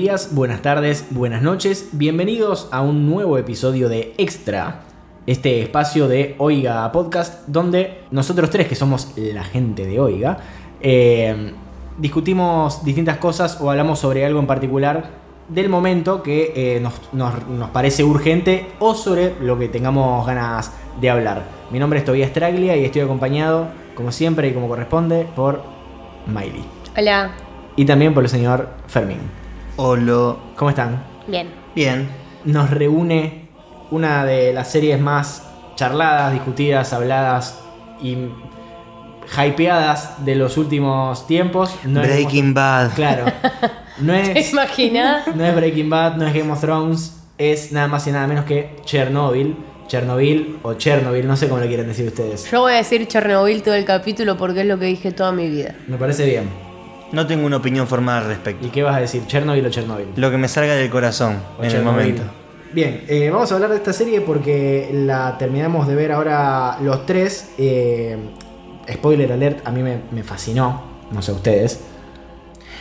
Días, buenas tardes, buenas noches. Bienvenidos a un nuevo episodio de Extra, este espacio de Oiga Podcast, donde nosotros tres, que somos la gente de Oiga, eh, discutimos distintas cosas o hablamos sobre algo en particular del momento que eh, nos, nos- nos parece urgente o sobre lo que tengamos ganas de hablar. Mi nombre es Tobias Traglia y estoy acompañado, como siempre y como corresponde, por Miley. Hola. Y también por el señor Fermín. Hola. ¿Cómo están? Bien. Bien. nos reúne una de las series más charladas, discutidas, habladas y hypeadas de los últimos tiempos. No es Breaking Bad. Claro. No ¿Te es, imaginas? no es Breaking Bad, no es Game of Thrones, es nada más y nada menos que Chernobyl. Chernobyl o Chernobyl, no sé cómo lo quieren decir ustedes. Yo voy a decir Chernobyl todo el capítulo porque es lo que dije toda mi vida. Me parece bien. No tengo una opinión formada al respecto. ¿Y qué vas a decir? ¿Chernobyl o Chernobyl? Lo que me salga del corazón O en el momento. Bien, eh, vamos a hablar de esta serie porque la terminamos de ver ahora los tres. Eh, spoiler alert, a mí me, me fascinó, no sé ustedes.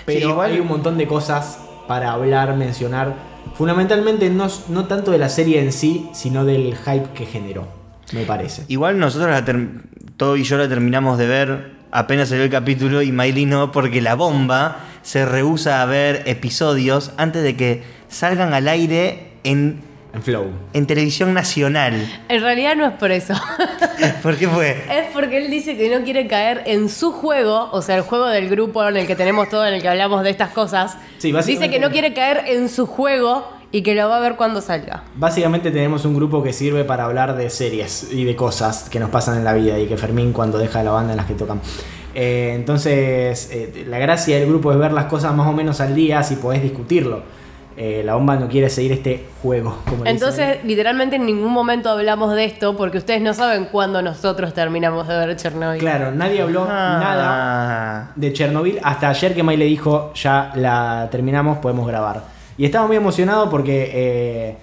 Pero Sí, igual- hay un montón de cosas para hablar, mencionar. Fundamentalmente no, no tanto de la serie en sí, sino del hype que generó, me parece. Igual nosotros la todo y yo la terminamos de ver apenas salió el capítulo y Miley no porque la bomba se rehúsa a ver episodios antes de que salgan al aire en, En Flow. en televisión nacional. En realidad no es por eso. ¿Por qué fue? es porque él dice que no quiere caer en su juego, o sea, el juego del grupo en el que tenemos todo, en el que hablamos de estas cosas. Sí, básicamente- dice que no quiere caer en su juego y que lo va a ver cuando salga. Básicamente tenemos un grupo que sirve para hablar de series y de cosas que nos pasan en la vida y que Fermín cuando deja la banda en las que tocan. Eh, entonces, eh, la gracia del grupo es ver las cosas más o menos al día si podés discutirlo. Eh, la bomba no quiere seguir este juego. Como. Entonces, literalmente en ningún momento hablamos de esto porque ustedes no saben cuándo nosotros terminamos de ver Chernobyl. claro, nadie habló nada Ah. de Chernobyl hasta ayer que May le dijo ya la terminamos, podemos grabar. Y estaba muy emocionado porque eh,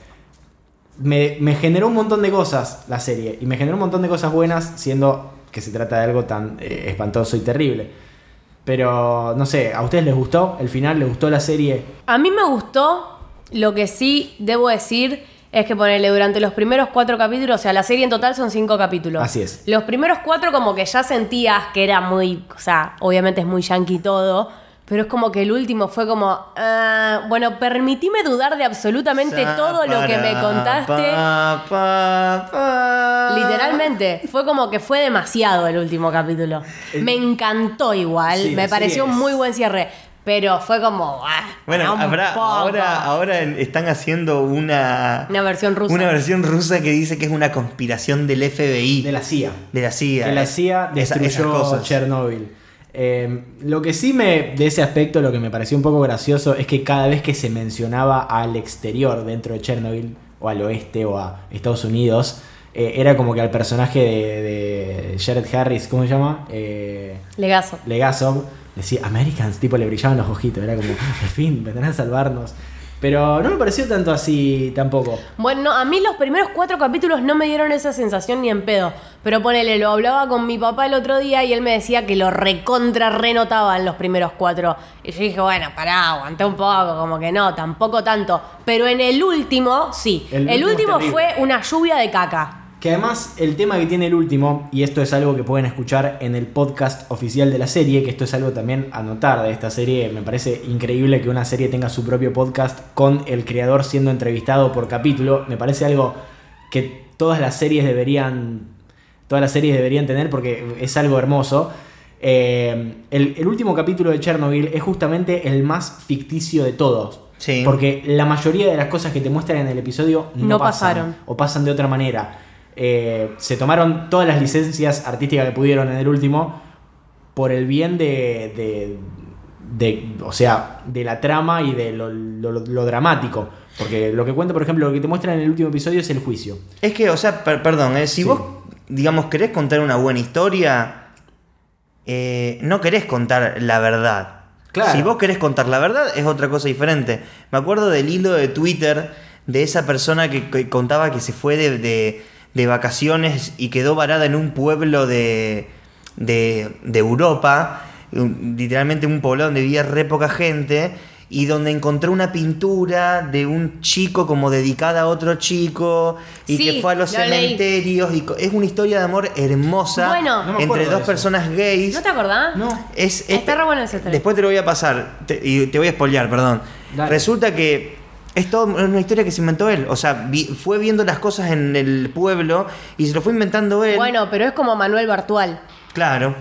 me, me generó un montón de cosas la serie. Y me generó un montón de cosas buenas, siendo que se trata de algo tan eh, espantoso y terrible. Pero no sé, ¿a ustedes les gustó el final? ¿Les gustó la serie? A mí me gustó, lo que sí debo decir es que ponerle durante los primeros cuatro capítulos, o sea, la serie en total son cinco capítulos. Así es. Los primeros cuatro como que ya sentías que era muy, o sea, obviamente es muy yankee todo, pero es como que el último fue como, ah, bueno, permitime dudar de absolutamente todo lo que me contaste. Pa, pa, pa. Literalmente, fue como que fue demasiado el último capítulo. Me encantó igual, Sí, me pareció es. un muy buen cierre, pero fue como... ah, Bueno, habrá, ahora, ahora están haciendo una, Una versión rusa. Una versión rusa que dice que es una conspiración del FBI. De la CIA. de la CIA. Que la CIA destruyó esas cosas. Chernobyl. Eh, lo que sí me, de ese aspecto, lo que me pareció un poco gracioso es que cada vez que se mencionaba al exterior dentro de Chernobyl, o al oeste, o a Estados Unidos, eh, era como que al personaje de, de Jared Harris, ¿cómo se llama? Eh, Legazo. Legasov, decía Americans, tipo le brillaban los ojitos, era como, al fin, vendrán a salvarnos. Pero no me pareció tanto así tampoco. Bueno, a mí los primeros cuatro capítulos no me dieron esa sensación ni en pedo. Pero ponele, lo hablaba con mi papá el otro día y él me decía que lo recontra renotaban los primeros cuatro. Y yo dije, bueno, pará, aguanté un poco, como que no, tampoco tanto. Pero en el último, sí. El El, último fue una lluvia de caca. Que además el tema que tiene el último, y esto es algo que pueden escuchar en el podcast oficial de la serie, que esto es algo también a notar de esta serie, me parece increíble que una serie tenga su propio podcast con el creador siendo entrevistado por capítulo, me parece algo que todas las series deberían, todas las series deberían tener porque es algo hermoso. Eh, el, el último capítulo de Chernobyl es justamente el más ficticio de todos. Sí. Porque la mayoría de las cosas que te muestran en el episodio no, No pasan, pasaron. o pasan de otra manera. Eh, se tomaron todas las licencias artísticas que pudieron en el último por el bien de, de, de- o sea, de la trama y de lo, lo- lo dramático. Porque lo que cuenta, por ejemplo, lo que te muestran en el último episodio es el juicio. Es que, o sea, per- perdón, eh, si Sí. vos, digamos, querés contar una buena historia, eh, no querés contar la verdad. Claro. Si vos querés contar la verdad, es otra cosa diferente. Me acuerdo del hilo de Twitter de esa persona que, que contaba que se fue de, de- de vacaciones y quedó varada en un pueblo de, de, de Europa, literalmente un pueblo donde vivía re poca gente, y donde encontró una pintura de un chico como dedicada a otro chico, y Sí, que fue a los lo leí. cementerios, y es una historia de amor hermosa Bueno. No entre dos personas gays. ¿No te acordás? No. Es, es- Está re bueno ese. Después te lo voy a pasar te- y te voy a spoilear, perdón. Dale. Resulta que es todo una historia que se inventó él. O sea, vi- fue viendo las cosas en el pueblo y se lo fue inventando él. Bueno, pero es como Manuel Bartual. Claro.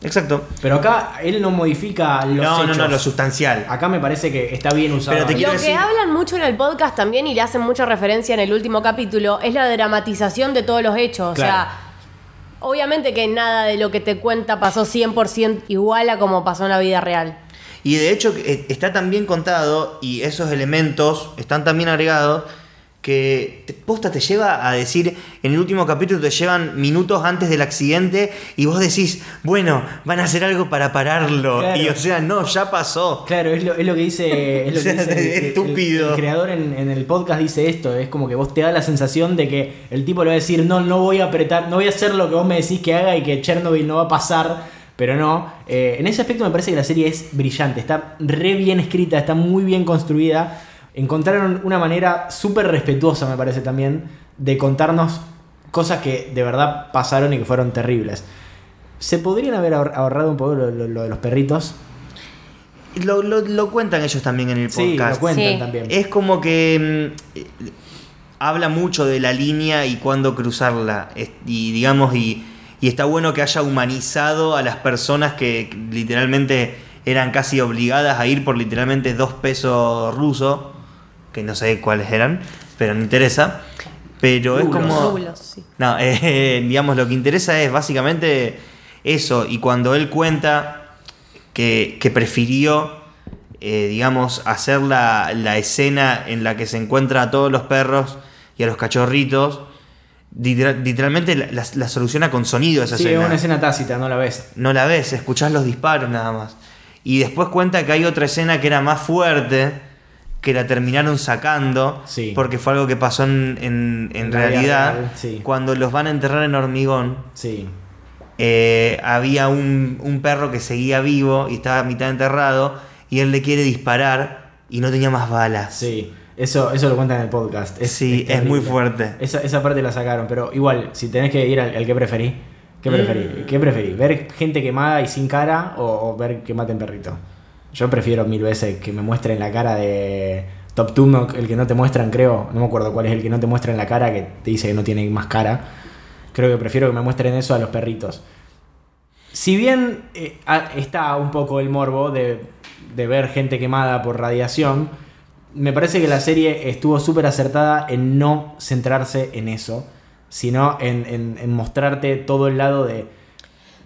Exacto. Pero acá él no modifica los no, hechos. no, no, lo sustancial. Acá me parece que está bien usado. Pero te ahí. quiero Lo que decir- hablan mucho en el podcast también y le hacen mucha referencia en el último capítulo es la dramatización de todos los hechos. Claro. O sea, obviamente que nada de lo que te cuenta pasó 100% igual a como pasó en la vida real. Y de hecho eh, está tan bien contado y esos elementos están tan bien agregados que te- posta te lleva a decir, en el último capítulo te llevan minutos antes del accidente y vos decís, bueno, van a hacer algo para pararlo. Claro. Y o sea, no, ya pasó. Claro, es lo, es lo que dice. Es lo O sea, que dice el- estúpido. El, el creador en, en el podcast dice esto: es como que vos te da la sensación de que el tipo le va a decir, no, no voy a apretar, no voy a hacer lo que vos me decís que haga y que Chernobyl no va a pasar. Pero no, Eh, en ese aspecto me parece que la serie es brillante, está re bien escrita, está muy bien construida. Encontraron una manera súper respetuosa, me parece también, de contarnos cosas que de verdad pasaron y que fueron terribles. Se podrían haber ahor- ahorrado un poco lo, lo- lo de los perritos. Lo, lo- lo cuentan ellos también en el Sí, podcast. lo cuentan Sí. también. Es como que mm, eh, habla mucho de la línea y cuándo cruzarla. Y digamos, y, y está bueno que haya humanizado a las personas que literalmente eran casi obligadas a ir por literalmente dos pesos rusos, que no sé cuáles eran, pero no interesa. Pero es como. Rublos, sí. No, eh, digamos, lo que interesa es básicamente eso. Y cuando él cuenta que, que prefirió, eh, digamos, hacer la, la escena en la que se encuentra a todos los perros y a los cachorritos, literal- literalmente la, la- la soluciona con sonido esa Sí, es escena. una escena tácita, no la ves. No la ves, escuchás los disparos nada más. Y después cuenta que hay otra escena que era más fuerte, que la terminaron sacando, Sí. porque fue algo que pasó en, en- realidad. sí. Cuando los van a enterrar en hormigón, Sí. eh, había un, un perro que seguía vivo y estaba a mitad enterrado, y él le quiere disparar y no tenía más balas. Sí. Eso, eso lo cuentan en el podcast. Es, Sí, es muy fuerte. Esa, esa parte la sacaron, pero igual, si tenés que ir al, al que preferís, ¿qué Mm. preferís? ¿Qué preferís? ¿Ver gente quemada y sin cara o, o ver que maten perrito? Yo prefiero mil veces que me muestren la cara de Top Tumnock, el que no te muestran, creo. No me acuerdo cuál es el que no te muestra en la cara, que te dice que no tiene más cara. Creo que prefiero que me muestren eso a los perritos. Si bien eh, está un poco el morbo de, de ver gente quemada por radiación, me parece que la serie estuvo súper acertada en no centrarse en eso, sino en, en- en mostrarte todo el lado de...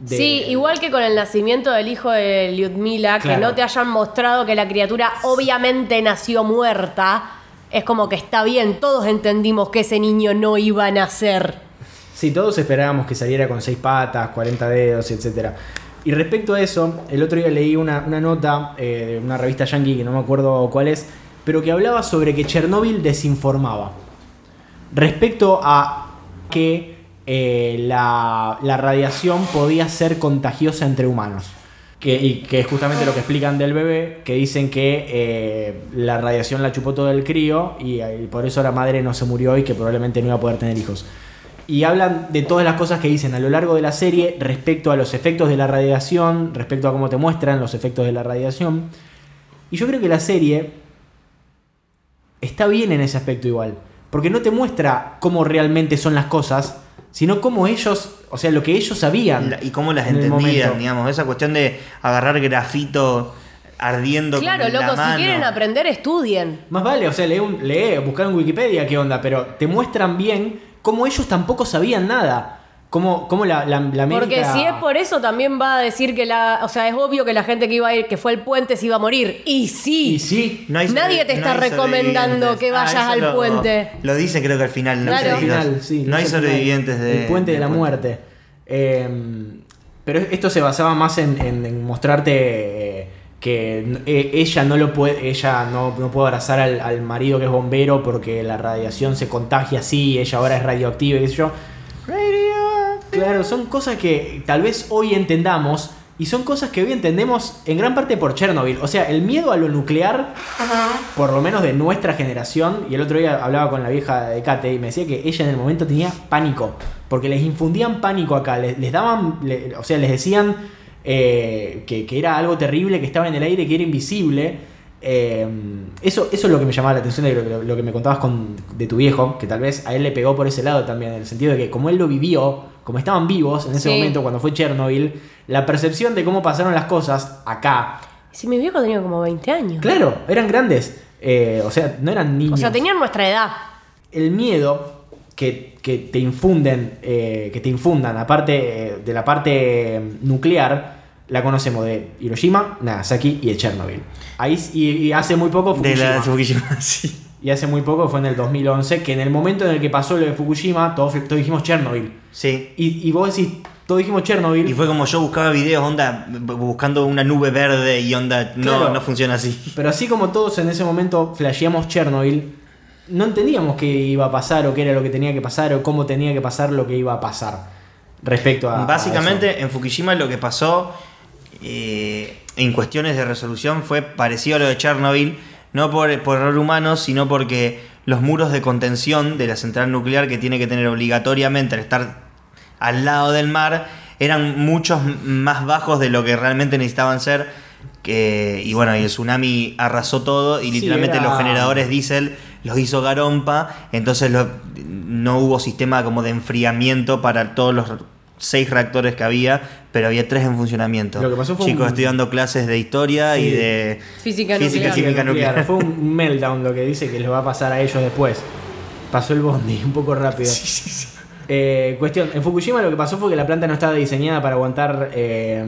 de- Sí, igual que con el nacimiento del hijo de Lyudmila, que no te hayan mostrado que la criatura obviamente nació muerta, es como que está bien, todos entendimos que ese niño no iba a nacer. Sí, todos esperábamos que saliera con seis patas, 40 dedos, etc. Y respecto a eso, el otro día leí una, una nota eh, de una revista yankee que no me acuerdo cuál es, pero que hablaba sobre que Chernóbil desinformaba. Respecto a que eh, la, la radiación podía ser contagiosa entre humanos. Que, y que es justamente lo que explican del bebé, que dicen que eh, la radiación la chupó todo el crío y, eh, por eso la madre no se murió y que probablemente no iba a poder tener hijos. Y hablan de todas las cosas que dicen a lo largo de la serie respecto a los efectos de la radiación, respecto a cómo te muestran los efectos de la radiación. Y yo creo que la serie está bien en ese aspecto igual. Porque no te muestra cómo realmente son las cosas, sino cómo ellos, o sea, lo que ellos sabían. La- y cómo las en entendían, digamos. Esa cuestión de agarrar grafito ardiendo Claro, con la loco, si mano. quieren aprender, estudien. Más vale, o sea, lee, un- lee, buscar en Wikipedia qué onda, pero te muestran bien cómo ellos tampoco sabían nada. Cómo, cómo la, la, la América... Porque si es por eso, también va a decir que la. O sea, es obvio que la gente que iba a ir, que fue al puente, se iba a morir. Y sí. Y sí, No hay Nadie te está no hay recomendando sobrevivientes. que vayas Ah, eso al lo- puente. Lo dice creo que al final. No, Claro. al Al final, sí. no hay es al final. sobrevivientes de, El puente de la muerte. Eh, pero esto se basaba más en, en- en mostrarte eh, que eh, ella no lo puede, ella no, no puede abrazar al, al marido que es bombero porque la radiación se contagia así, ella ahora es radioactiva y qué sé yo. Claro, son cosas que tal vez hoy entendamos y son cosas que hoy entendemos en gran parte por Chernobyl. O sea, el miedo a lo nuclear, por lo menos de nuestra generación, y el otro día hablaba con la vieja de Kate y me decía que ella en el momento tenía pánico, porque les infundían pánico acá, les, les daban, le- o sea, les decían eh, que, que era algo terrible, que estaba en el aire, que era invisible. Eh, eso, eso es lo que me llamaba la atención de lo, que me contabas con, de tu viejo, que tal vez a él le pegó por ese lado también, en el sentido de que como él lo vivió, como estaban vivos en ese Sí. momento cuando fue Chernobyl, la percepción de cómo pasaron las cosas acá, Si mi viejo tenía como 20 años. claro, eran grandes, eh, o sea, no eran niños. O sea, tenían nuestra edad. El miedo que, que te infunden, eh, que te infundan, aparte de la parte nuclear, la conocemos de Hiroshima, Nagasaki y de Chernobyl. Ahí, y, y hace muy poco De Fukushima. la Fukushima, sí. Y hace muy poco fue en el 2011, que en el momento en el que pasó lo de Fukushima, todos, todos dijimos Chernobyl. Sí. Y, y vos decís, todos dijimos Chernobyl. Y fue como yo buscaba videos, onda, buscando una nube verde y onda, no, Claro. no funciona así. Pero así como todos en ese momento flasheamos Chernobyl, no entendíamos qué iba a pasar o qué era lo que tenía que pasar o cómo tenía que pasar lo que iba a pasar respecto a. a Básicamente en Fukushima lo que pasó eh, en cuestiones de resolución fue parecido a lo de Chernobyl, no por, por error humano, sino porque los muros de contención de la central nuclear que tiene que tener obligatoriamente al estar al lado del mar eran muchos más bajos de lo que realmente necesitaban ser. Que, y bueno, y el tsunami arrasó todo y Sí, literalmente era- los generadores diésel los hizo garompa, entonces lo- no hubo sistema como de enfriamiento para todos los seis reactores que había, pero había tres en funcionamiento. Lo que pasó fue Chicos un- estudiando clases de historia y Sí. de Física física, nuclear. y química nuclear. Fue un meltdown lo que dice que les va a pasar a ellos después. Pasó el bondi un poco rápido. Eh, cuestión, en Fukushima lo que pasó fue que la planta no estaba diseñada para aguantar eh,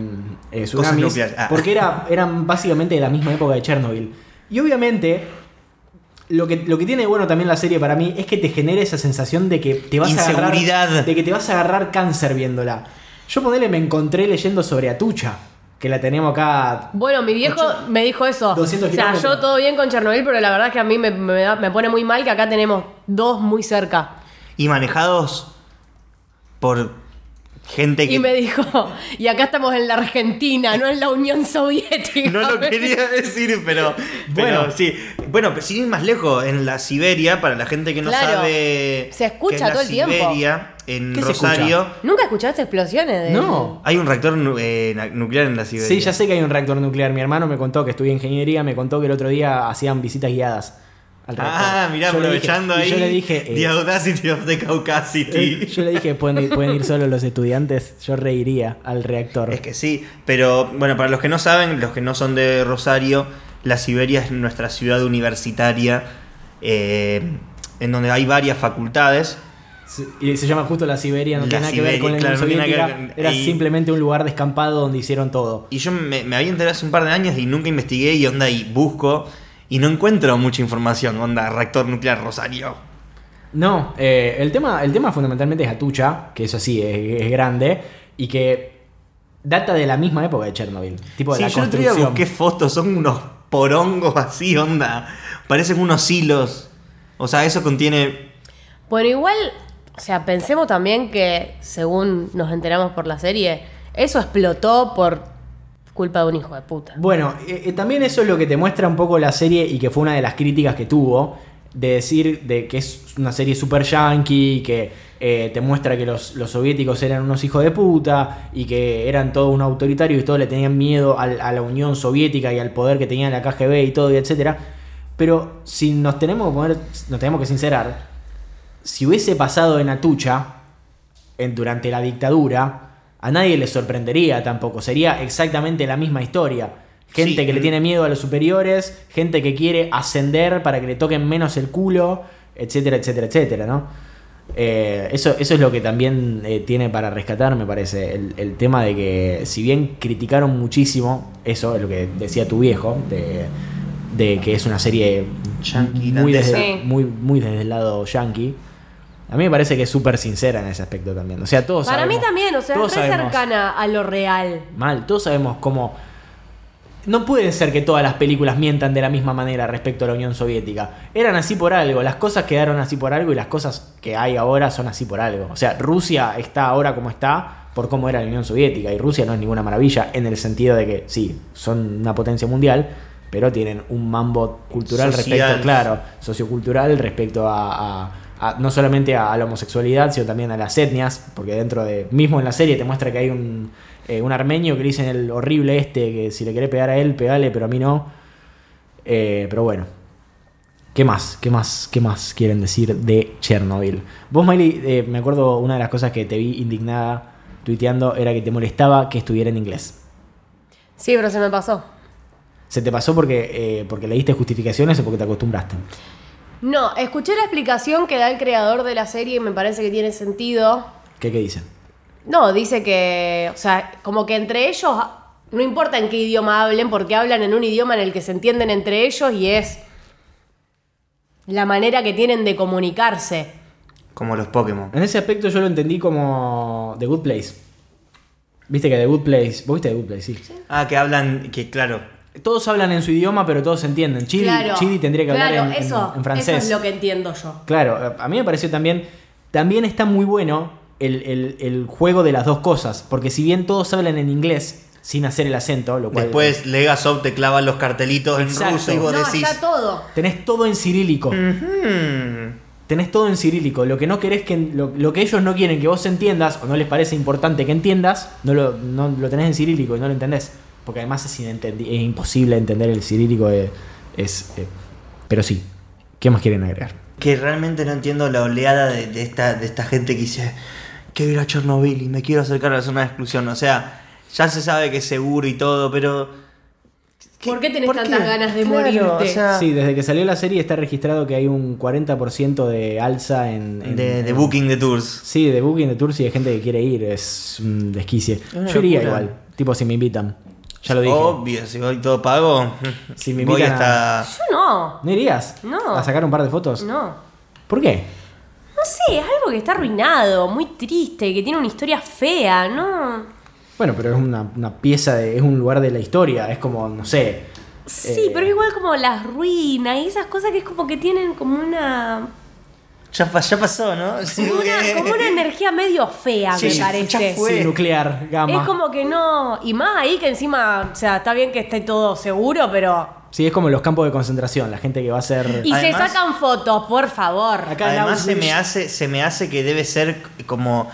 eh, tsunamis, nucleares. Ah. porque era, eran básicamente de la misma época de Chernobyl. Y obviamente, lo que, lo que tiene de bueno también la serie para mí es que te genera esa sensación de que te vas a agarrar. De que te vas a agarrar cáncer viéndola. Yo ponele, me encontré leyendo sobre Atucha, que la tenemos acá. Bueno, mi viejo me dijo eso. 200 o sea, yo todo bien con Chernobyl, pero la verdad es que a mí me, me da- me pone muy mal que acá tenemos dos muy cerca. Y manejados por gente que Y me dijo, y acá estamos en la Argentina, no en la Unión Soviética. no lo quería decir, pero Bueno. sí. Bueno, pero sin ir más lejos, en la Siberia, para la gente que no Claro. sabe Se escucha todo el tiempo. Siberia, en ¿Qué se Rosario, ¿Nunca escuchaste explosiones? De... No. hay un reactor eh, nuclear en la Siberia. Sí, ya sé que hay un reactor nuclear. Mi hermano me contó que estudia ingeniería, me contó que el otro día hacían visitas guiadas al. Ah, mirá, Yo le dije- aprovechando ahí. Yo le dije. eh, The Audacity of the Caucasity. eh, yo le dije, ¿pueden ir, pueden ir solo los estudiantes. Yo reiría al reactor. Es que sí, pero bueno, para los que no saben, los que no son de Rosario, la Siberia es nuestra ciudad universitaria, eh, en donde hay varias facultades. Y se llama justo la Siberia, no La tiene nada que ver con la claro, no tiene ver Era y- simplemente un lugar descampado donde hicieron todo. Y yo me, me había enterado hace un par de años y nunca investigué y onda y busco y no encuentro mucha información, onda, reactor nuclear Rosario. No, eh, el, tema, el tema fundamentalmente es Atucha, que eso sí, es, es grande, y que data de la misma época de Chernobyl. Tipo de Sí, la yo día construcción. busqué fotos, son unos porongos así, onda. Parecen unos hilos. O sea, eso contiene Bueno, igual, o sea, pensemos también que, según nos enteramos por la serie, eso explotó por culpa de un hijo de puta. Bueno, eh, eh, también eso es lo que te muestra un poco la serie y que fue una de las críticas que tuvo, de decir de que es una serie super yankee, que eh, te muestra que los, los soviéticos eran unos hijos de puta y que eran todo un autoritario y todos le tenían miedo a, la Unión Soviética y al poder que tenía la KGB y todo, y etcétera. Pero si nos tenemos que poner, nos tenemos que sincerar, si hubiese pasado en Atucha, en, durante la dictadura, a nadie le sorprendería tampoco. Sería exactamente la misma historia. Gente Sí. que le tiene miedo a los superiores, gente que quiere ascender para que le toquen menos el culo, etcétera, etcétera, etcétera, ¿no? Eh, eso, eso es lo que también eh, tiene para rescatar, me parece, el, el tema de que si bien criticaron muchísimo, eso es lo que decía tu viejo, de, de que es una serie Yankee, muy irlandesa. desde, Sí. muy, muy desde el lado yankee. A mí me parece que es súper sincera en ese aspecto también. O sea, todos Para sabemos- mí también, o sea, es re cercana a lo real. Mal, todos sabemos cómo. No puede ser que todas las películas mientan de la misma manera respecto a la Unión Soviética. Eran así por algo, las cosas quedaron así por algo y las cosas que hay ahora son así por algo. O sea, Rusia está ahora como está por cómo era la Unión Soviética y Rusia no es ninguna maravilla en el sentido de que sí, son una potencia mundial, pero tienen un mambo cultural Social. respecto, claro, sociocultural respecto a, a- a- no solamente a, a la homosexualidad, sino también a las etnias, porque dentro de, mismo en la serie te muestra que hay un, eh, un armenio que le dicen el horrible este, que si le querés pegar a él, pegale, pero a mí no. Eh, pero bueno. ¿Qué más? ¿Qué más? ¿Qué más quieren decir de Chernobyl? Vos, Miley, eh, me acuerdo una de las cosas que te vi indignada tuiteando era que te molestaba que estuviera en inglés. Sí, pero se me pasó. ¿Se te pasó porque, eh, porque leíste justificaciones o porque te acostumbraste? No, escuché la explicación que da el creador de la serie y me parece que tiene sentido. ¿Qué, qué dicen? No, dice que, o sea, como que entre ellos, no importa en qué idioma hablen, porque hablan en un idioma en el que se entienden entre ellos y es la manera que tienen de comunicarse. Como los Pokémon. En ese aspecto yo lo entendí como The Good Place. Viste que The Good Place. ¿Vos viste The Good Place? Sí. Ah, que hablan, que claro. Todos hablan en su idioma, pero todos entienden. Chidi, claro, Chidi tendría que hablar claro, en, en- eso, en francés. Eso es lo que entiendo yo. Claro, a mí me pareció también. También está muy bueno el, el- el juego de las dos cosas. Porque si bien todos hablan en inglés sin hacer el acento, lo cual. Después Legasov te clava los cartelitos Exacto. en ruso y vos No, decís. está todo. Tenés todo en cirílico. "Hmm, Tenés todo en cirílico. Lo que no querés que. Lo, lo que ellos no quieren que vos entiendas, o no les parece importante que entiendas, no lo, no lo tenés en cirílico y no lo entendés. Porque además es, imposible entender el cirílico. eh, es, eh, pero sí. ¿Qué más quieren agregar? Que realmente no entiendo la oleada de, de esta, de esta gente que dice, quiero ir a Chernobyl y me quiero acercar a la zona de exclusión. O sea, ya se sabe que es seguro y todo, pero... ¿Por qué tenés ¿Por tantas qué? ganas de Claro, morirte? o sea, Sí, desde que salió la serie está registrado que hay un 40% de alza en. en- de, de en- booking de tours. Sí, de booking de tours y de gente que quiere ir. Es un desquicie. Yo iría igual. Tipo, si me invitan. Ya lo dije. Obvio, si voy todo pago, Si me voy invitan hasta... Yo no. ¿No irías? No. ¿A sacar un par de fotos? No. ¿Por qué? No sé, es algo que está arruinado, muy triste, que tiene una historia fea, ¿no? Bueno, pero es una, una pieza, de, es un lugar de la historia. Es como, no sé. Sí, Eh. pero igual como las ruinas y esas cosas que es como que tienen como una. Ya, ya pasó, ¿no? Sí, Como una, que- como una energía medio fea, Sí, me ya parece. fue. Sí, nuclear, gamma. Es como que no. Y más ahí que encima, o sea, está bien que esté todo seguro, pero. Sí, es como los campos de concentración. La gente que va a ser. Y Además- se sacan fotos, por favor. Acá Además se me, hace, se me hace que debe ser como...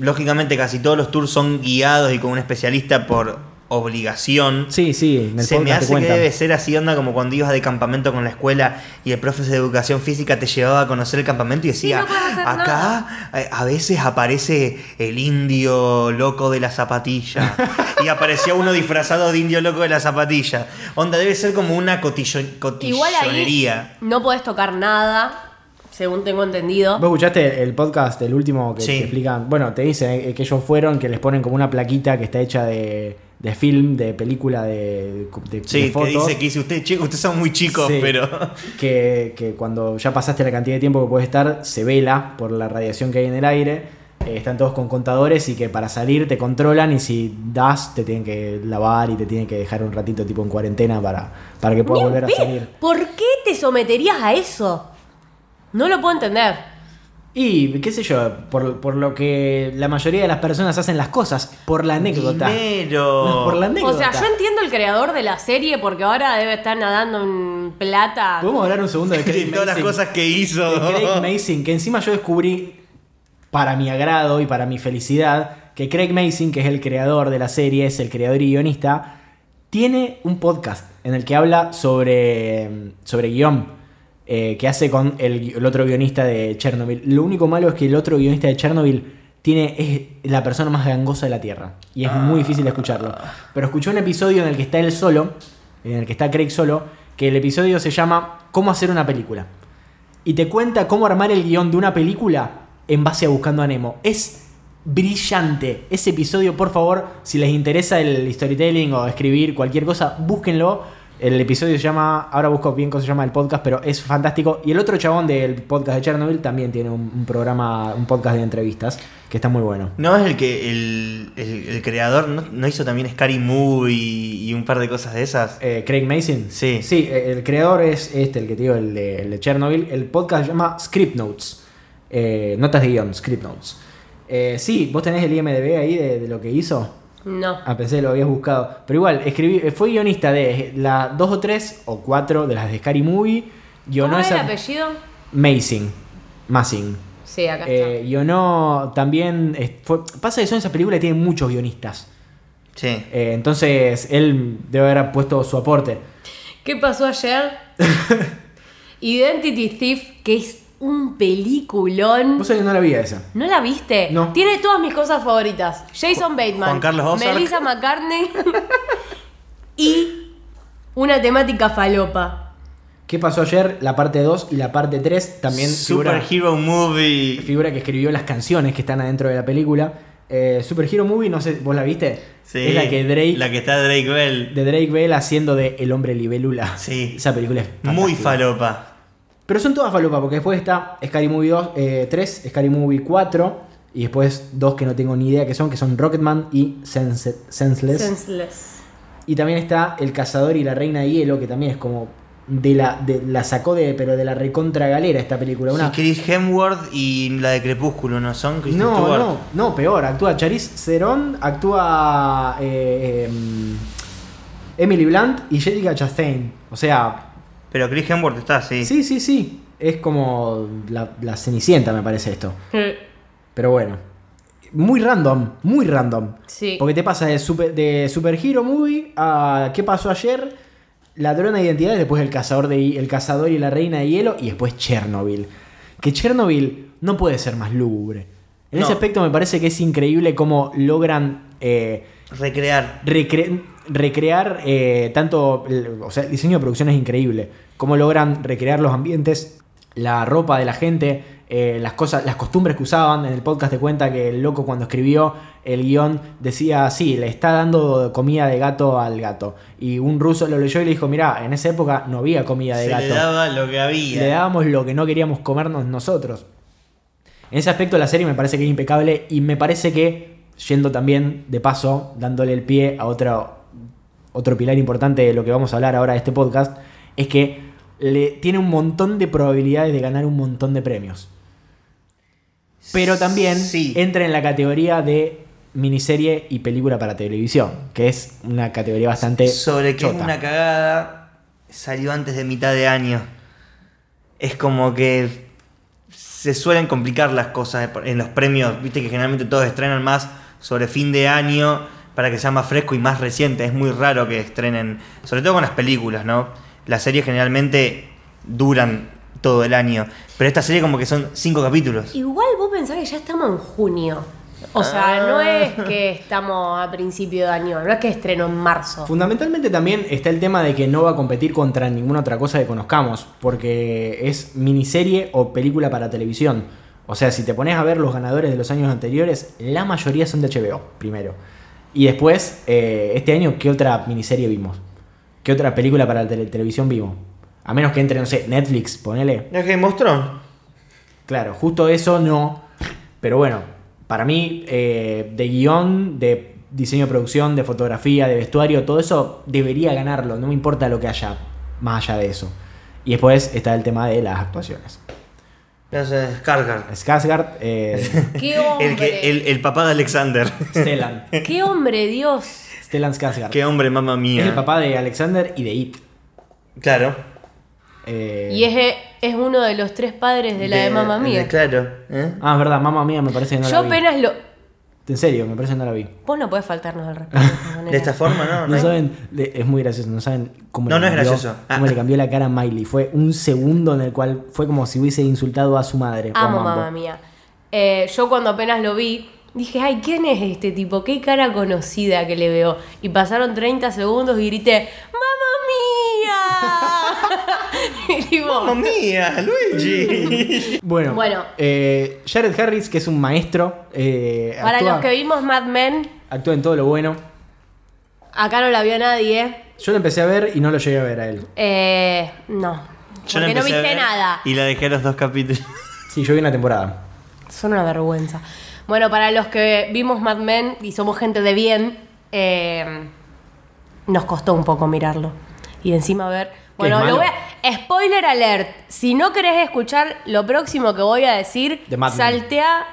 Lógicamente casi todos los tours son guiados y con un especialista por obligación. Sí, sí, Se me hace que debe ser así onda como cuando ibas de campamento con la escuela y el profesor de educación física te llevaba a conocer el campamento y decía, no acá eh, a veces aparece el indio loco de la zapatilla y aparecía uno disfrazado de indio loco de la zapatilla. Onda, debe ser como una cotillo, Igual ahí cotillonería. no podés tocar nada, según tengo entendido. ¿Vos escuchaste el podcast, el último que Sí. te explican? Bueno, te dicen eh, que ellos fueron, que les ponen como una plaquita que está hecha de, de film, de película, de, de, de Sí, que fotos. dice que dice usted, chicos, ustedes son muy chicos, Sí. pero... que, que cuando ya pasaste la cantidad de tiempo que puedes estar, se vela por la radiación que hay en el aire. Eh, están todos con contadores y que para salir te controlan y si das te tienen que lavar y te tienen que dejar un ratito tipo en cuarentena para, para que puedas volver a salir. ¿Por qué te someterías a eso? No lo puedo entender. Y qué sé yo, por, por lo que la mayoría de las personas hacen las cosas, por la anécdota. Dinero. Por la anécdota. O sea, yo entiendo el creador de la serie porque ahora debe estar nadando en plata. Podemos hablar un segundo de Craig todas las cosas que hizo. de Craig Mazin, que encima yo descubrí para mi agrado y para mi felicidad que Craig Mazin, que es el creador de la serie, es el creador y guionista, tiene un podcast en el que habla sobre, sobre guion. Eh, que hace con el, otro guionista de Chernobyl. Lo único malo es que el otro guionista de Chernobyl tiene, es la persona más gangosa de la Tierra. Y es muy difícil escucharlo. Pero escuché un episodio en el que está él solo en el que está Craig solo, que el episodio se llama ¿Cómo hacer una película? Y te cuenta cómo armar el guion de una película en base a Buscando a Nemo. Es brillante. Ese episodio, por favor, si les interesa el storytelling o escribir cualquier cosa, búsquenlo. El episodio se llama, ahora busco bien cómo se llama el podcast, pero es fantástico. Y el otro chabón del podcast de Chernobyl también tiene un, un programa, un podcast de entrevistas, que está muy bueno. No es el que el, el- el creador no, no hizo también Scary Movie y, y un par de cosas de esas. Eh, Craig Mason. Sí. Sí, eh, el creador es este, el que te digo, el de, el de Chernobyl. El podcast se llama Script Notes. Eh, notas de guion, Script Notes. Eh, sí, vos tenés el IMDB ahí de, de lo que hizo. No. Ah, pensé que lo habías buscado. Pero igual, escribí, eh, fue guionista de las dos o tres o cuatro de las de Scary Movie. ¿Cómo es el apellido? Masing. Masing. Sí, acá Eh, está. guionó también. eh, fue- pasa que son esas películas que tienen muchos guionistas. Sí. Eh, entonces, él debe haber puesto su aporte. ¿Qué pasó ayer? Identity Thief, que es un peliculón. Vos sabés que no la vi a esa. ¿No la viste? No. Tiene todas mis cosas favoritas. Jason Bateman. Juan Carlos Ozark. Melissa McCartney. y una temática falopa. ¿Qué pasó ayer? La parte 2 y la parte 3 también Super figura, Hero Movie. figura que escribió las canciones que están adentro de la película. Eh, Super Hero Movie, no sé, ¿vos la viste? Sí, es la que Drake, La que está Drake Bell. de Drake Bell haciendo de El Hombre Libélula. Sí. Esa película es Muy falopa. Pero son todas falopa, porque después está Scary Movie 2, eh, 3, Scary Movie 4, y después dos que no tengo ni idea que son, que son Rocketman y Sense- Senseless. Senseless. Y también está El Cazador y la Reina de Hielo, que también es como de la, de, la sacó de, pero de la recontra galera esta película. Una, Sí, Chris Hemsworth y la de Crepúsculo, ¿no son? Kristen no, Stewart. no, no, peor. Actúa Charisse Theron, actúa eh, em, Emily Blunt y Jessica Chastain. O sea, Pero Chris Hemsworth está, sí. sí, sí, sí. Es como la, la cenicienta, me parece esto. Pero bueno. Muy random, muy random. Sí. Porque te pasa de Super, de super Hero Movie a ¿Qué pasó ayer? Ladrona de identidades, después el cazador, de, el cazador y la reina de hielo y después Chernobyl. Que Chernobyl no puede ser más lúgubre. En No. ese aspecto me parece que es increíble cómo logran eh, Recrear. recre- recrear eh, tanto, o sea, el diseño de producción es increíble, cómo logran recrear los ambientes, la ropa de la gente, eh, las cosas, las costumbres que usaban. En el podcast te cuenta que el loco cuando escribió el guion decía, sí, le está dando comida de gato al gato. Y un ruso lo leyó y le dijo, mirá, en esa época no había comida de Se gato. le daba lo que había. Le dábamos lo que no queríamos comernos nosotros. En ese aspecto la serie me parece que es impecable y me parece que, yendo también de paso, dándole el pie a otro, otro pilar importante de lo que vamos a hablar ahora de este podcast, es que le, tiene un montón de probabilidades de ganar un montón de premios. Pero también Sí. entra en la categoría de miniserie y película para televisión, que es una categoría bastante Sobre que es una cagada, salió antes de mitad de año. Es como que se suelen complicar las cosas en los premios. Viste que generalmente todos estrenan más sobre fin de año para que sea más fresco y más reciente. Es muy raro que estrenen, sobre todo con las películas, ¿no? Las series generalmente duran todo el año. Pero esta serie como que son cinco capítulos. Igual vos pensás que ya estamos en junio. O sea, no es que estamos a principio de año, no es que estreno en marzo. Fundamentalmente también está el tema de que no va a competir contra ninguna otra cosa que conozcamos, porque es miniserie o película para televisión. O sea, si te pones a ver los ganadores de los años anteriores, la mayoría son de HBO, primero. Y después, eh, este año, ¿qué otra miniserie vimos? ¿Qué otra película para tele- televisión vimos? A menos que entre, no sé, Netflix, ponele. ¿Es que mostró? Claro, justo eso no. Pero bueno, para mí, eh, de guion, de diseño de producción, de fotografía, de vestuario, todo eso debería ganarlo. No me importa lo que haya más allá de eso. Y después está el tema de las actuaciones. Skarsgård. Skarsgård, eh, ¡Qué hombre! El, que, el, el papá de Alexander. Stellan. ¡Qué hombre, Dios! Stellan Skarsgård. Qué hombre, mamá Es mía. el papá de Alexander y de It. Claro. Eh, Y es, es uno de los tres padres de la de, Mamma Mía. claro. ¿eh? Ah, es verdad, mamá mía, me parece que no Yo la vi. apenas lo... En serio, me parece que no la vi. Vos no podés faltarnos al respeto de esta manera. De esta forma, ¿no? No hay- saben, le- es muy gracioso, no saben cómo No, le no es cambió- gracioso. Cómo Ah. le cambió la cara a Miley. Fue un segundo en el cual fue como si hubiese insultado a su madre. Amo. Mamma Mía. Eh, yo cuando apenas lo vi, dije, ay, ¿quién es este tipo? Qué cara conocida que le veo. Y pasaron 30 segundos y grité, ¡Mamma y tipo, ¡Mamma mía, Luigi! Bueno, Bueno. eh, Jared Harris, que es un maestro, eh, para actúa, los que vimos Mad Men, actúa en todo lo bueno. acá no la vio nadie. Yo lo empecé a ver y no lo llegué a ver a él. Eh, no. Yo Porque no empecé a viste nada. Y la dejé a los dos capítulos. Sí, yo vi una temporada. Son una vergüenza. Bueno, para los que vimos Mad Men y somos gente de bien, eh, nos costó un poco mirarlo. Y encima ver. Bueno, lo voy a. Spoiler alert. Si no querés escuchar lo próximo que voy a decir, De Mad Men. saltea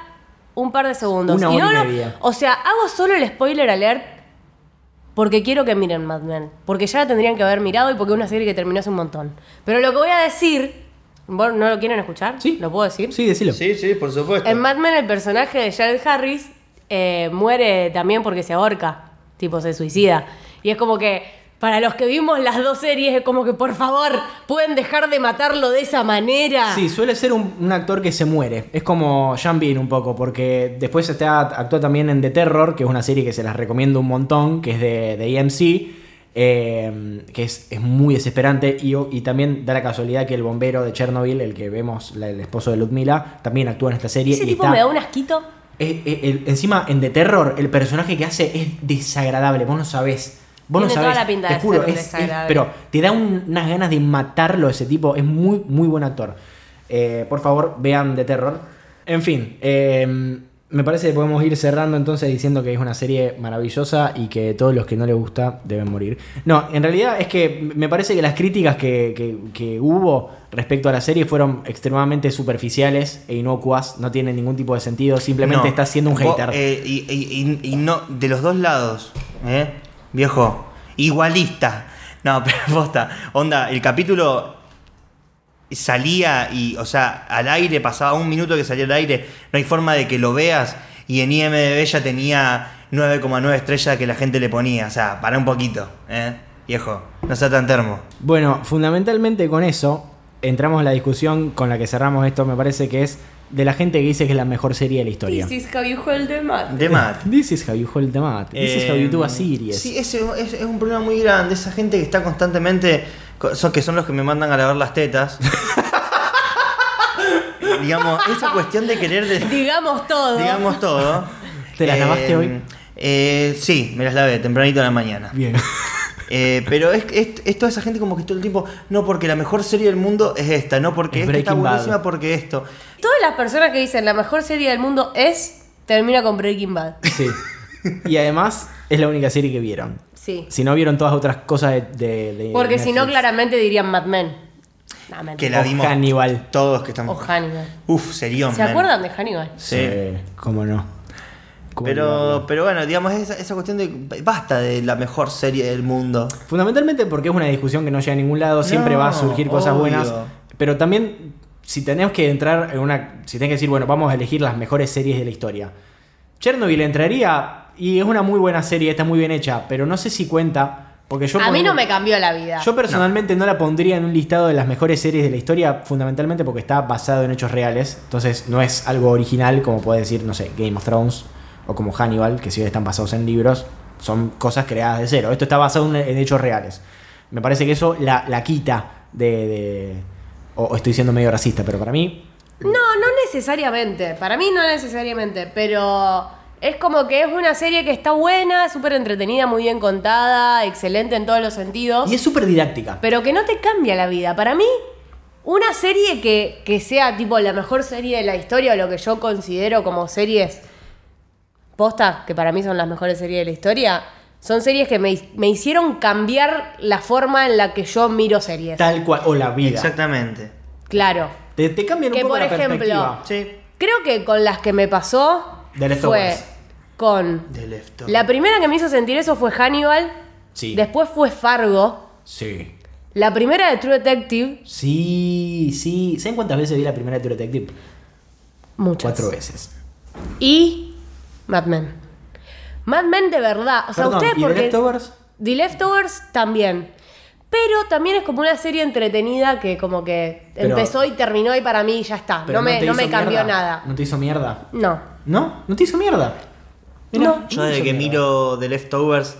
un par de segundos. Una Y hora no y lo- media. O sea, hago solo el spoiler alert porque quiero que miren Mad Men. Porque ya la tendrían que haber mirado y porque es una serie que terminó hace un montón. Pero lo que voy a decir. ¿vos ¿No lo quieren escuchar? Sí. ¿Lo puedo decir? Sí, decilo. Sí, sí, por supuesto. En Mad Men el personaje de Jared Harris eh, muere también porque se ahorca, tipo se suicida. Y es como que para los que vimos las dos series es como que por favor pueden dejar de matarlo de esa manera. Sí, suele ser un, un actor que se muere. Es como Sean Bean un poco, porque después está, actúa también en The Terror, que es una serie que se las recomiendo un montón, que es de, de AMC, eh, que es, es muy desesperante. Y, y también da la casualidad que el bombero de Chernobyl, el que vemos, la- el esposo de Ludmila, también actúa en esta serie. Ese y tipo está- me da un asquito. eh, eh, el- encima, en The Terror, el personaje que hace es desagradable, vos no sabés. Vos no Tiene toda la pinta te de juro, ser es- es- pero te da un- unas ganas de matarlo ese tipo. Es muy, muy buen actor. Eh, por favor, vean The Terror. En fin, eh, me parece que podemos ir cerrando entonces diciendo que es una serie maravillosa y que todos los que no les gusta deben morir. No, en realidad es que me parece que las críticas que, que- que hubo respecto a la serie fueron extremadamente superficiales e inocuas, no tienen ningún tipo de sentido, simplemente No, está siendo un vos, hater. eh, y, y- y- y no, de los dos lados, ¿eh? Viejo, igualista. No, pero posta. Onda, el capítulo salía y, o sea, al aire, pasaba un minuto que salía al aire, no hay forma de que lo veas y en IMDB ya tenía 9,9 estrellas que la gente le ponía. O sea, para un poquito, ¿eh? Viejo, no sea tan termo. Bueno, fundamentalmente con eso entramos en la discusión con la que cerramos esto, me parece que es de la gente que dice que es la mejor serie de la historia. This is how you hold the mat. De más. This is how you hold the mat. This is how you do a series. Eh, Sí, ese es, es un problema muy grande. Esa gente que está constantemente. co- Son, que son los que me mandan a lavar las tetas. digamos, esa cuestión de querer. de- Digamos todo. digamos todo. ¿Te las lavaste hoy? eh, sí, me las lavé tempranito a la mañana. Bien. Eh, pero es, es, es toda esa gente como que todo el tiempo. No, porque la mejor serie del mundo es esta. No, porque Es esta está Breaking Bad. buenísima, porque esto. Todas las personas que dicen la mejor serie del mundo es, termina con Breaking Bad. Sí. Y además es la única serie que vieron. Sí. Si no vieron todas otras cosas de, de- de Porque si no, claramente dirían Mad Men. Que la vimos Hannibal. todos que estamos. O Hannibal. Uf, serión. ¿Se man. acuerdan de Hannibal? Sí. cómo no. ¿Cómo Pero, pero bueno, digamos, esa, esa cuestión de. Basta de la mejor serie del mundo. Fundamentalmente porque es una discusión que no llega a ningún lado, siempre No, va a surgir cosas obvio. buenas. Pero también, si tenemos que entrar en una. Si tenés que decir, bueno, vamos a elegir las mejores series de la historia. Chernobyl entraría y es una muy buena serie, está muy bien hecha, pero no sé si cuenta. Porque yo a mí no me cambió la vida. Yo personalmente no. la pondría en un listado de las mejores series de la historia, fundamentalmente porque está basado en hechos reales. Entonces no es algo original, como puede decir, no sé, Game of Thrones o como Hannibal, que sí están basados en libros. Son cosas creadas de cero. Esto está basado en, en hechos reales. Me parece que eso la, la quita de. de- o, o estoy siendo medio racista, pero para mí. No, no necesariamente. Para mí no necesariamente. Pero es como que es una serie que está buena, súper entretenida, muy bien contada, excelente en todos los sentidos. Y es súper didáctica. Pero que no te cambia la vida. Para mí, una serie que, que sea tipo la mejor serie de la historia o lo que yo considero como series posta, que para mí son las mejores series de la historia, son series que me, me hicieron cambiar la forma en la que yo miro series. Tal cual. O la vida. Exactamente. Claro. Te, te cambian un Que, poco por la ejemplo, perspectiva. Sí. Creo que con las que me pasó The fue con... The Leftovers. La primera que me hizo sentir eso fue Hannibal. Sí. Después fue Fargo. Sí. La primera de True Detective. Sí, sí. ¿Saben cuántas veces vi la primera de True Detective? Muchas. Cuatro veces. Y Mad Men. Mad Men de verdad. O sea, Perdón, ustedes ¿y The porque. Leftovers? The Leftovers también. Pero también es como una serie entretenida que como que Pero- empezó y terminó y para mí ya está. Pero No me, no me cambió mierda. nada. ¿No te hizo mierda? No. ¿No? ¿No te hizo mierda? Mirá, No. Yo desde que mierda. miro The Leftovers,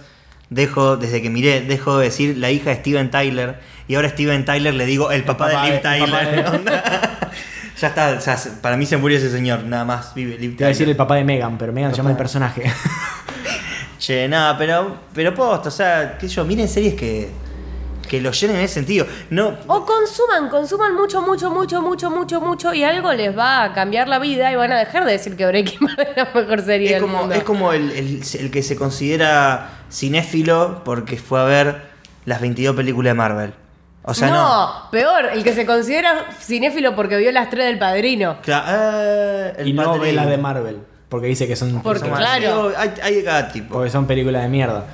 dejo, desde que miré, dejo de decir la hija de Steven Tyler y ahora Steven Tyler le digo el papá, papá de Liv el Tyler. ya está, o sea, para mí se murió ese señor, nada más vive Te iba a decir el papá de Megan, pero Megan se llama el personaje. Che, nada, pero, pero posta, o sea, qué sé yo, miren series que, que lo llenen en ese sentido. No, O consuman, consuman mucho, mucho, mucho, mucho, mucho, mucho y algo les va a cambiar la vida y van a dejar de decir que Breaking Bad es la mejor serie es del como, mundo. es como el, el- el que se considera cinéfilo porque fue a ver las 22 películas de Marvel. O sea, no. no, peor, el que se considera cinéfilo porque vio las tres del padrino. Eh, el y no ve las de Marvel, porque dice que son, Porque, son- claro. Hay, cada tipo. porque son películas de mierda.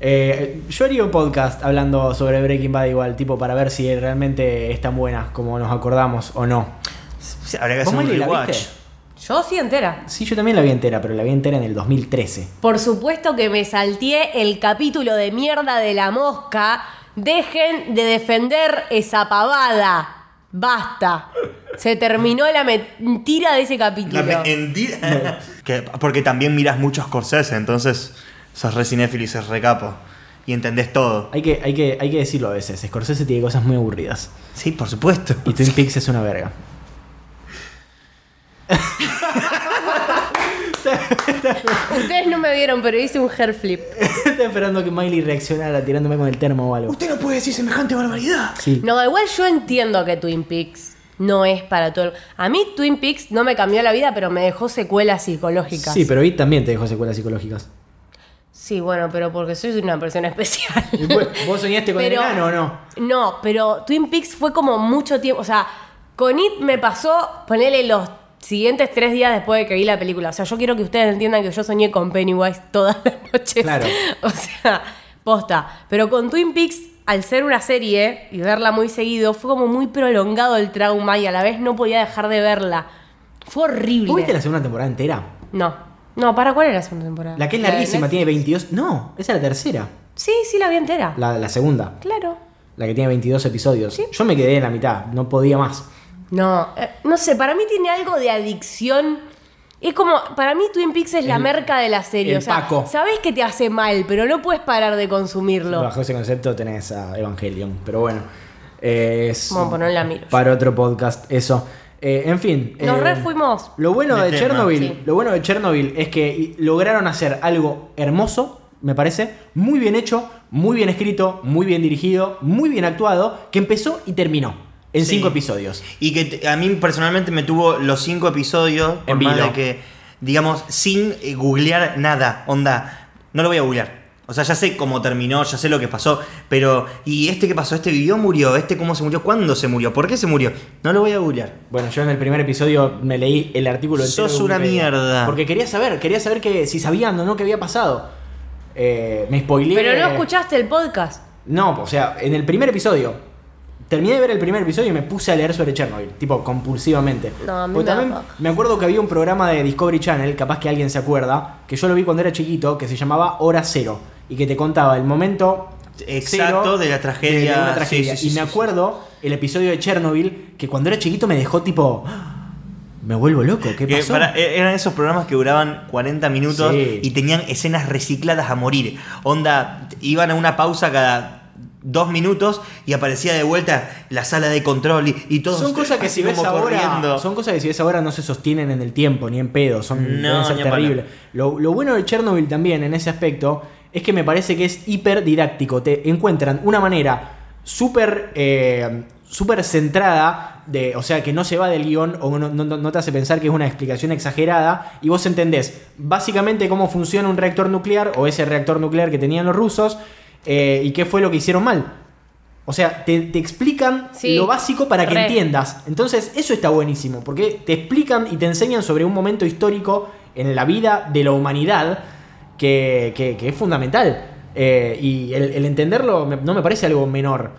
Eh, yo haría un podcast hablando sobre Breaking Bad igual, tipo para ver si realmente es tan buena como nos acordamos o no. Habría que ¿Vos, hacer un la rewatch. Yo sí entera. Sí, yo también la vi entera, pero la vi entera en el 2013. Por supuesto que me salteé el capítulo de mierda de la mosca. Dejen de defender esa pavada. Basta. Se terminó la mentira de ese capítulo. La mentira. Que- porque también miras muchos Scorsese, entonces sos re cinéfilo y sos re capo. Y entendés todo. Hay que, hay, que, hay que decirlo a veces, Scorsese tiene cosas muy aburridas. Sí, por supuesto. Y Twin Peaks es una verga. Ustedes no me vieron, pero hice un hair flip. Estaba esperando que Miley reaccionara tirándome con el termo o algo. Usted no puede decir semejante barbaridad. Sí. No, igual yo entiendo que Twin Peaks no es para todo el... A mí Twin Peaks no me cambió la vida, pero me dejó secuelas psicológicas. Sí, pero It también te dejó secuelas psicológicas. Sí, bueno, pero porque soy una persona especial. ¿Vos soñaste con Pero- el enano o no? No, pero Twin Peaks fue como mucho tiempo. O sea, con It me pasó ponerle los siguientes tres días después de que vi la película. O sea, yo quiero que ustedes entiendan que yo soñé con Pennywise todas las noches. Claro. O sea, posta. Pero con Twin Peaks, al ser una serie y verla muy seguido, fue como muy prolongado el trauma y a la vez no podía dejar de verla. Fue horrible. ¿Vos viste la segunda temporada entera? No. No, ¿para cuál era la segunda temporada? La que es de larguísima, tiene 22... No, esa es la tercera. Sí, sí, la vi entera. La, la segunda. Claro. La que tiene 22 episodios. Sí. Yo me quedé en la mitad, no podía más. No, eh, no sé, para mí tiene algo de adicción. Es como, para mí Twin Peaks es la El- merca de la serie. el o sea, Paco. sabes que te hace mal, pero no puedes parar de consumirlo. Bajo ese concepto tenés a Evangelion, pero bueno. eh, es Bueno, pues no la miro. para otro podcast eso. Eh, en fin. Nos eh, re fuimos. Lo bueno de de, tema. Chernobyl, Sí. lo bueno de Chernobyl es que i- lograron hacer algo hermoso, me parece, muy bien hecho, muy bien escrito, muy bien dirigido, muy bien actuado, que empezó y terminó en Sí. cinco episodios. Y que te- a mí personalmente me tuvo los cinco episodios, por En más de que, digamos, sin eh, googlear nada. Onda, no lo voy a googlear. O sea, ya sé cómo terminó, ya sé lo que pasó, pero ¿y este qué pasó? ¿Este vivió, murió? ¿Este cómo se murió? ¿Cuándo se murió? ¿Por qué se murió? No lo voy a googlear. Bueno, yo en el primer episodio me leí el artículo entero Sos una mierda. Porque quería saber, quería saber que si sabían o no qué había pasado. Eh, me spoileé. Pero no escuchaste el podcast. No, o sea, en el primer episodio. Terminé de ver el primer episodio y me puse a leer sobre Chernobyl, tipo compulsivamente. No, a mí Porque me también me acuerdo que había un programa de Discovery Channel, capaz que alguien se acuerda, que yo lo vi cuando era chiquito, que se llamaba Hora Cero y que te contaba el momento Exacto, cero de la tragedia. de una tragedia. Sí, sí, y sí, me sí, acuerdo el episodio de Chernobyl que cuando era chiquito me dejó tipo "Ah, me vuelvo loco, ¿qué pasó? para- e- eran esos programas que duraban 40 minutos Sí. y tenían escenas recicladas a morir. Onda, iban a una pausa cada dos minutos y aparecía de vuelta la sala de control y, y todos Son cosas que si ves ahora, corriendo. son cosas que si ves ahora no se sostienen en el tiempo ni en pedo, son No, ser terribles. Lo, lo bueno de Chernobyl también en ese aspecto es que me parece que es hiper didáctico. Te encuentran una manera súper eh, súper centrada, de, o sea, que no se va del guion o no, no- no te hace pensar que es una explicación exagerada y vos entendés básicamente cómo funciona un reactor nuclear o ese reactor nuclear que tenían los rusos eh, y qué fue lo que hicieron mal. O sea, te, te explican Sí, lo básico para que re. entiendas. Entonces, eso está buenísimo, porque te explican y te enseñan sobre un momento histórico en la vida de la humanidad que, que- que es fundamental. Eh, y el, el entenderlo me- no me parece algo menor.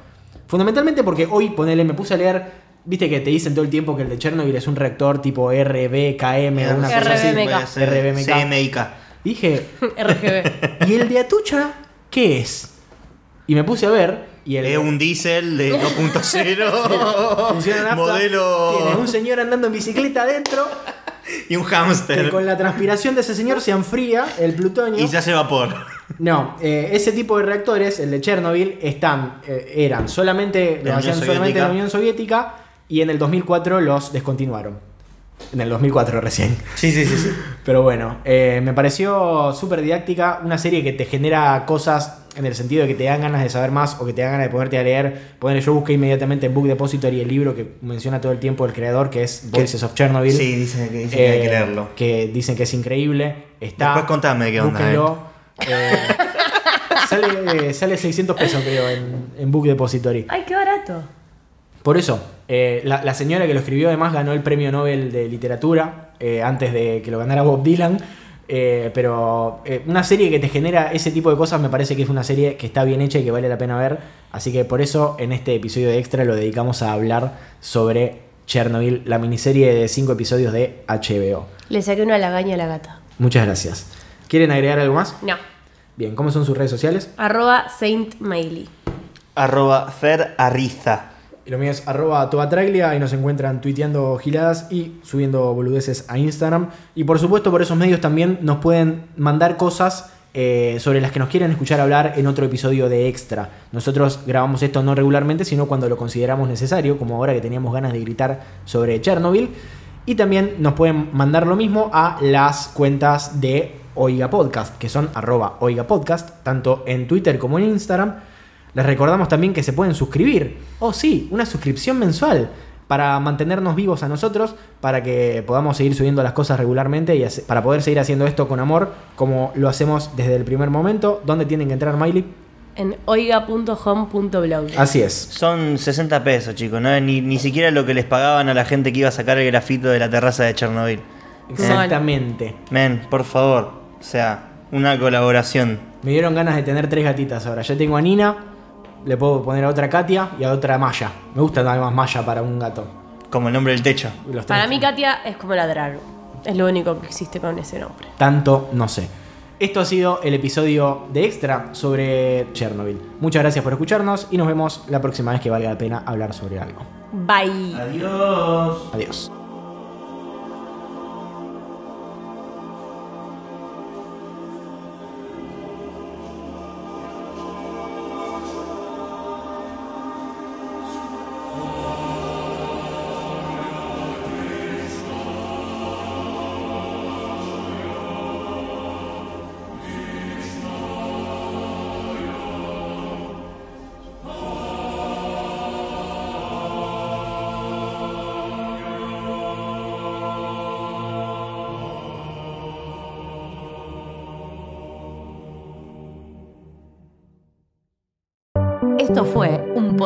Fundamentalmente porque hoy, ponele, me puse a leer, viste que te dicen todo el tiempo que el de Chernobyl es un reactor tipo RBKM o una cosa así. RBMK. CMYK. Dije, RGB. ¿y el de Atucha qué es? Y me puse a ver. Y el, Es un diésel de 2.0 Funciona nafta. modelo Tienes un señor andando en bicicleta adentro y un que hámster con la transpiración de ese señor se enfría el plutonio y se hace vapor. No, eh, ese tipo de reactores, el de Chernobyl, están, eh, eran solamente, la los hacían solamente en la. Unión Soviética y en el 2004 los descontinuaron. En el 2004 recién. Sí, sí, sí. sí. Pero bueno, eh, me pareció súper didáctica, una serie que te genera cosas en el sentido de que te dan ganas de saber más o que te dan ganas de ponerte a leer. Poner, yo busqué inmediatamente en Book Depository el libro que menciona todo el tiempo el creador, que es Voices of Chernobyl. Sí, dicen que, dicen que hay que Eh, leerlo. Que dicen que es increíble. Está, Después contame qué onda, búsquenlo. Eh, sale, sale 600 pesos, creo, en, en Book Depository. Ay, qué barato. Por eso, eh, la, la señora que lo escribió además ganó el premio Nobel de Literatura eh, antes de que lo ganara Bob Dylan. Eh, pero eh, una serie que te genera ese tipo de cosas me parece que es una serie que está bien hecha y que vale la pena ver. Así que por eso en este episodio de Extra lo dedicamos a hablar sobre Chernobyl, la miniserie de 5 episodios de HBO. Le saqué una lagaña a la gata. Muchas gracias. ¿Quieren agregar algo más? No. Bien, ¿cómo son sus redes sociales? Arroba Saint Mailey. Arroba Fer Arriza. Y lo mío es arroba y nos encuentran tuiteando giladas y subiendo boludeces a Instagram. Y por supuesto por esos medios también nos pueden mandar cosas eh, sobre las que nos quieren escuchar hablar en otro episodio de Extra. Nosotros grabamos esto no regularmente, sino cuando lo consideramos necesario, como ahora que teníamos ganas de gritar sobre Chernobyl. Y también nos pueden mandar lo mismo a las cuentas de Oiga Podcast, que son arroba Oiga Podcast, tanto en Twitter como en Instagram. Les recordamos también que se pueden suscribir. Oh, sí, una suscripción mensual para mantenernos vivos a nosotros, para que podamos seguir subiendo las cosas regularmente y para poder seguir haciendo esto con amor, como lo hacemos desde el primer momento. ¿Dónde tienen que entrar, Miley? En oiga.home.blog. Así es. Son 60 pesos, chicos. No es ni, ni siquiera lo que les pagaban a la gente que iba a sacar el grafito de la terraza de Chernobyl. Exactamente. Men, por favor. O sea, una colaboración. Me dieron ganas de tener tres gatitas ahora. Ya tengo a Nina, le puedo poner a otra Katia y a otra Maya. Me gusta además Maya para un gato. Como el nombre del techo. Los Para mí, Katia es como ladrar. Es lo único que existe con ese nombre. Tanto no sé. Esto ha sido el episodio de Extra sobre Chernobyl. Muchas gracias por escucharnos y nos vemos la próxima vez que valga la pena hablar sobre algo. Bye. Adiós. Adiós.